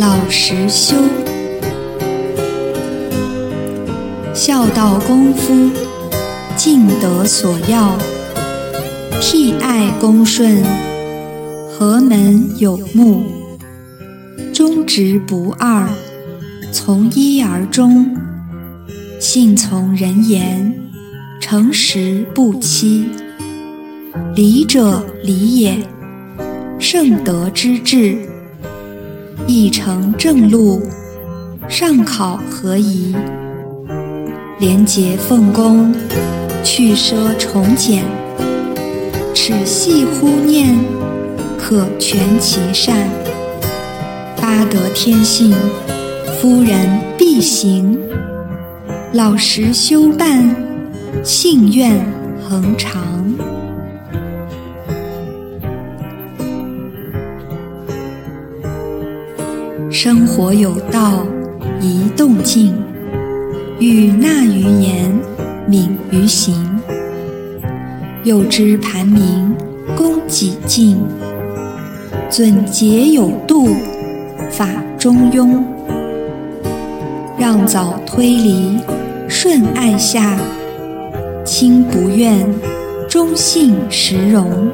老实修，孝道功夫尽得所要，替爱恭顺，和门有目，忠直不二，从一而终，信从人言，诚实不欺，礼者礼也，圣德之至。一成正路，上考合宜，廉洁奉公，去奢从简，齿细忽念，可全其善。八德天性，夫人必行。老实修办，信愿恒长。生活有道，宜动静；语纳于言，敏于行。又知盘铭，恭己敬；准节有度，法中庸。让早推离，顺爱下；亲不怨，忠信实容。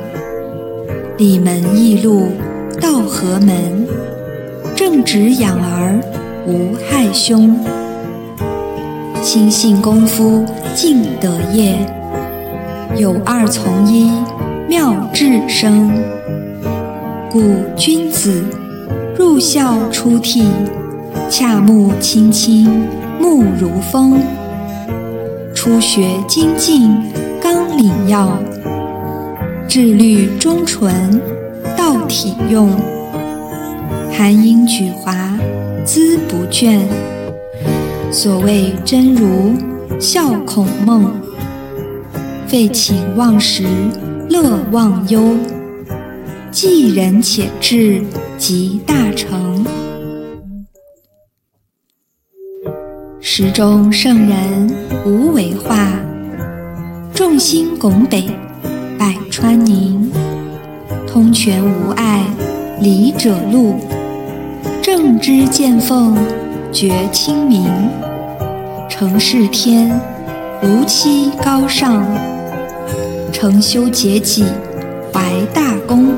礼门易路，道和门。正直养儿，无害兄；心性功夫尽德业，有二从一，妙智生。故君子入孝出悌，恰慕亲亲，慕如风。初学精进，纲领要，志虑忠纯，道体用。含英举华，孜不倦。所谓真如，笑孔孟。废寝忘食，乐忘忧。济人且智，即大成。时中圣人无为化，众星拱北，百川凝。通泉无碍，礼者路。正知见凤，觉清明。成事天，无期高尚。成修节己，怀大功。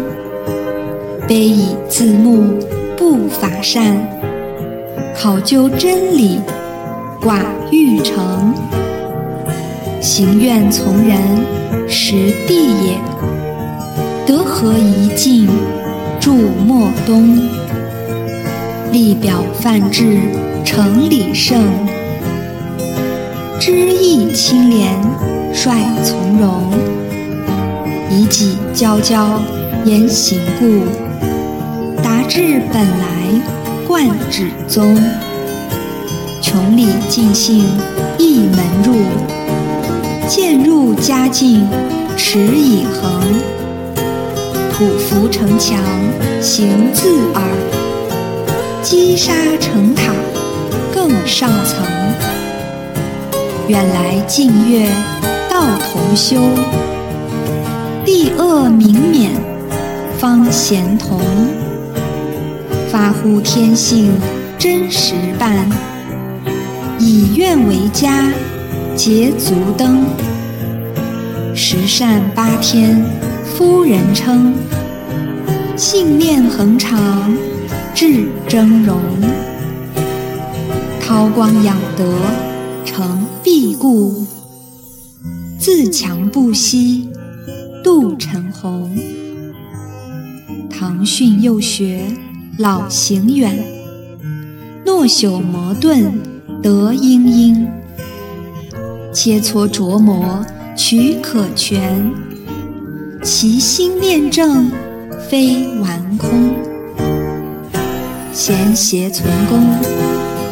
卑以自牧，不法善。考究真理，寡欲成。行愿从人，实地也。德合一境，著莫东。立表范志，成礼圣；知义清廉，率从容；以己教教，言行故；达至本来，贯指宗。穷理尽性，一门入；渐入佳境，持以恒。土浮城墙，行自耳。积沙成塔，更上层。远来近月，道同修。利恶明免，方贤同。发乎天性，真实伴。以愿为家，结足灯。十善八天，夫人称。信念恒长。至峥嵘，韬光养德，成必固；自强不息，度陈洪。唐训幼学，老行远；诺朽磨钝，德殷殷。切磋琢磨，取可全；其心念正，非玩空。闲邪存功，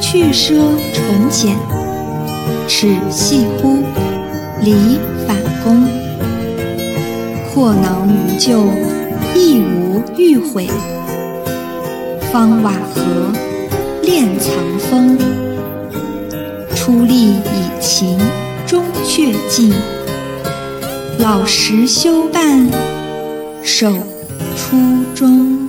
去奢从简，耻细乎，礼反恭。或能无咎，亦无欲悔。方瓦合，炼藏锋。出力以勤，终却尽。老实修办，守初衷。